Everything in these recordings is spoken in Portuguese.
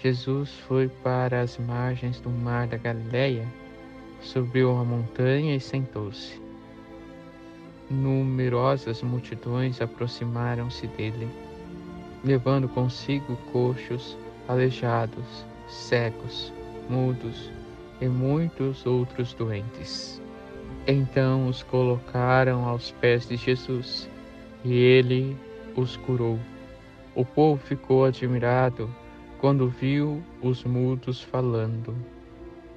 Jesus foi para as margens do mar da Galileia, subiu a montanha e sentou-se. Numerosas multidões aproximaram-se dele, levando consigo coxos, aleijados, cegos, mudos e muitos outros doentes. Então os colocaram aos pés de Jesus e ele os curou. O povo ficou admirado quando viu os mudos falando,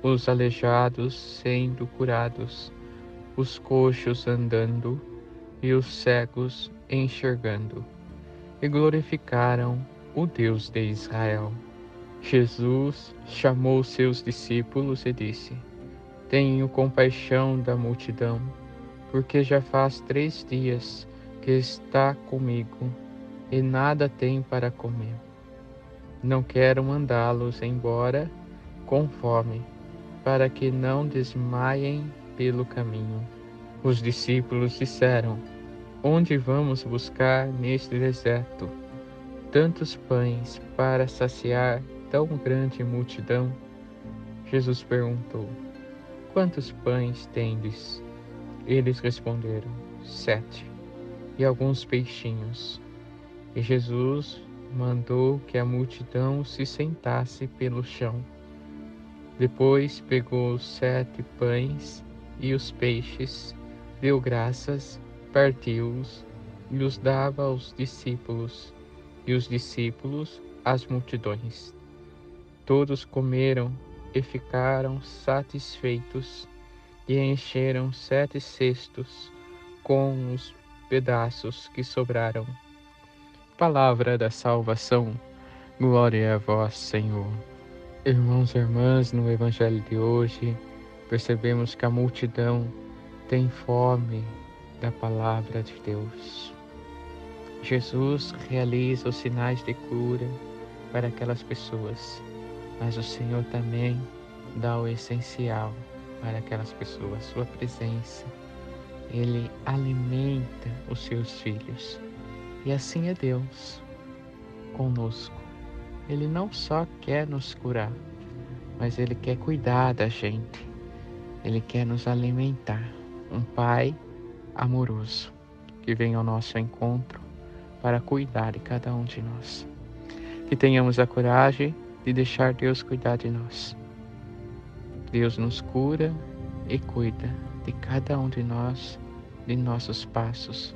os aleijados sendo curados, os coxos andando e os cegos enxergando, e glorificaram o Deus de Israel. Jesus chamou seus discípulos e disse: Tenho compaixão da multidão, porque já faz três dias que está comigo e nada tem para comer. Não quero mandá-los embora com fome, para que não desmaiem pelo caminho. Os discípulos disseram: Onde vamos buscar neste deserto tantos pães para saciar tão grande multidão? Jesus perguntou: Quantos pães tendes? Eles responderam: Sete, e alguns peixinhos. E Jesus mandou que a multidão se sentasse pelo chão. Depois pegou os sete pães e os peixes, deu graças, partiu-os e os dava aos discípulos, e os discípulos às multidões. Todos comeram e ficaram satisfeitos, e encheram sete cestos com os pedaços que sobraram. Palavra da salvação, glória a vós, Senhor. Irmãos e irmãs, no Evangelho de hoje, percebemos que a multidão tem fome da palavra de Deus. Jesus realiza os sinais de cura para aquelas pessoas, mas o Senhor também dá o essencial para aquelas pessoas, sua presença. Ele alimenta os seus filhos. E assim é Deus conosco. Ele não só quer nos curar, mas ele quer cuidar da gente. Ele quer nos alimentar. Um Pai amoroso que vem ao nosso encontro para cuidar de cada um de nós. Que tenhamos a coragem de deixar Deus cuidar de nós. Deus nos cura e cuida de cada um de nós, de nossos passos,